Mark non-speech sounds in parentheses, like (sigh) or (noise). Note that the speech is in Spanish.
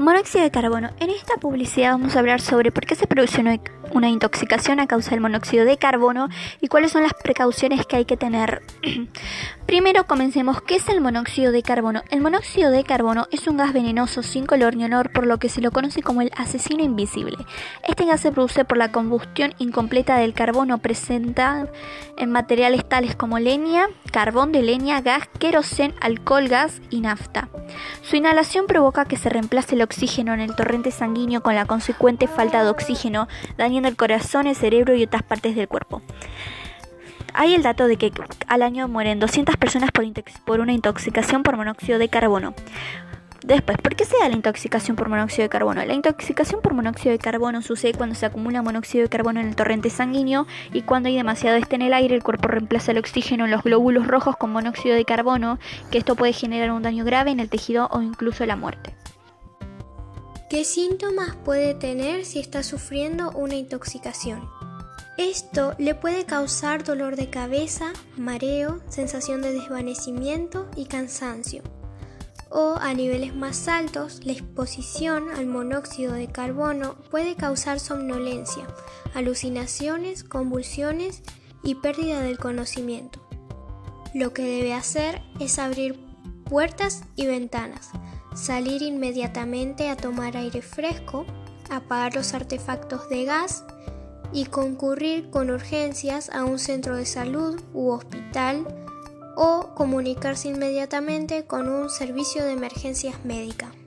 Monóxido de carbono. En esta publicidad vamos a hablar sobre por qué se produce una intoxicación a causa del monóxido de carbono y cuáles son las precauciones que hay que tener. (clears throat) Primero comencemos, ¿qué es el monóxido de carbono? El monóxido de carbono es un gas venenoso sin color ni olor por lo que se lo conoce como el asesino invisible. Este gas se produce por la combustión incompleta del carbono presenta en materiales tales como leña, carbón de leña, gas, querosén, alcohol, gas y nafta. Su inhalación provoca que se reemplace el oxígeno en el torrente sanguíneo con la consecuente falta de oxígeno, dañando el corazón, el cerebro y otras partes del cuerpo. Hay el dato de que al año mueren 200 personas por, por una intoxicación por monóxido de carbono. Después, ¿por qué se da la intoxicación por monóxido de carbono? La intoxicación por monóxido de carbono sucede cuando se acumula monóxido de carbono en el torrente sanguíneo y cuando hay demasiado este en el aire, el cuerpo reemplaza el oxígeno en los glóbulos rojos con monóxido de carbono, que esto puede generar un daño grave en el tejido o incluso la muerte. ¿Qué síntomas puede tener si está sufriendo una intoxicación? Esto le puede causar dolor de cabeza, mareo, sensación de desvanecimiento y cansancio. O a niveles más altos, la exposición al monóxido de carbono puede causar somnolencia, alucinaciones, convulsiones y pérdida del conocimiento. Lo que debe hacer es abrir puertas y ventanas, salir inmediatamente a tomar aire fresco, apagar los artefactos de gas y concurrir con urgencias a un centro de salud u hospital o comunicarse inmediatamente con un servicio de emergencias médicas.